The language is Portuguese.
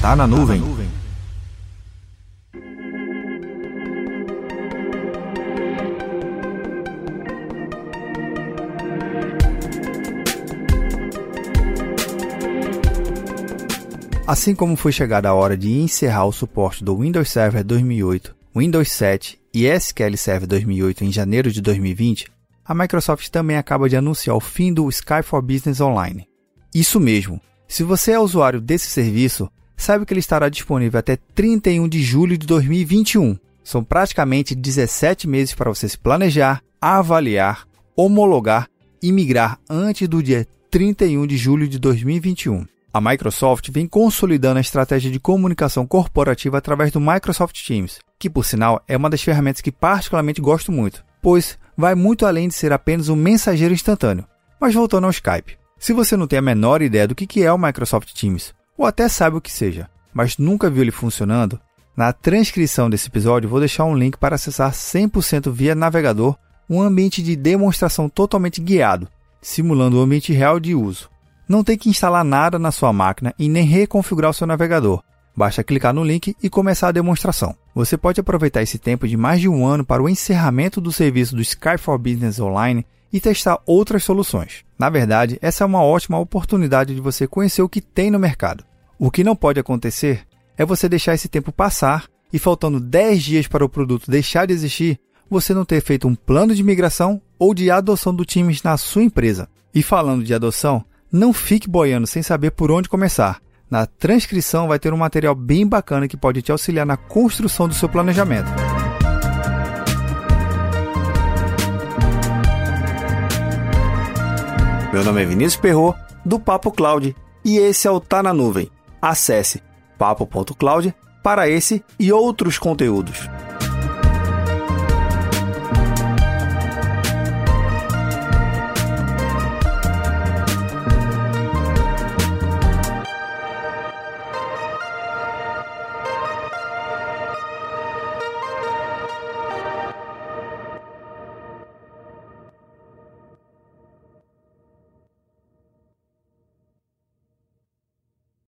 Tá na nuvem. Assim como foi chegada a hora de encerrar o suporte do Windows Server 2008, Windows 7 e SQL Server 2008 em janeiro de 2020, a Microsoft também acaba de anunciar o fim do Skype for Business Online. Isso mesmo, se você é usuário desse serviço, saiba que ele estará disponível até 31 de julho de 2021. São praticamente 17 meses para você se planejar, avaliar, homologar e migrar antes do dia 31 de julho de 2021. A Microsoft vem consolidando a estratégia de comunicação corporativa através do Microsoft Teams, que por sinal é uma das ferramentas que particularmente gosto muito, pois vai muito além de ser apenas um mensageiro instantâneo. Mas voltando ao Skype. Se você não tem a menor ideia do que é o Microsoft Teams, ou até sabe o que seja, mas nunca viu ele funcionando, na transcrição desse episódio vou deixar um link para acessar 100% via navegador um ambiente de demonstração totalmente guiado, simulando o ambiente real de uso. Não tem que instalar nada na sua máquina e nem reconfigurar o seu navegador. Basta clicar no link e começar a demonstração. Você pode aproveitar esse tempo de mais de um ano para o encerramento do serviço do Sky for Business Online e testar outras soluções. Na verdade, essa é uma ótima oportunidade de você conhecer o que tem no mercado. O que não pode acontecer é você deixar esse tempo passar e faltando 10 dias para o produto deixar de existir, você não ter feito um plano de migração ou de adoção do Teams na sua empresa. E falando de adoção, não fique boiando sem saber por onde começar. Na transcrição vai ter um material bem bacana que pode te auxiliar na construção do seu planejamento. Meu nome é Vinícius Perro do Papo Cloud, e esse é o Tá na Nuvem. Acesse papo.cloud para esse e outros conteúdos.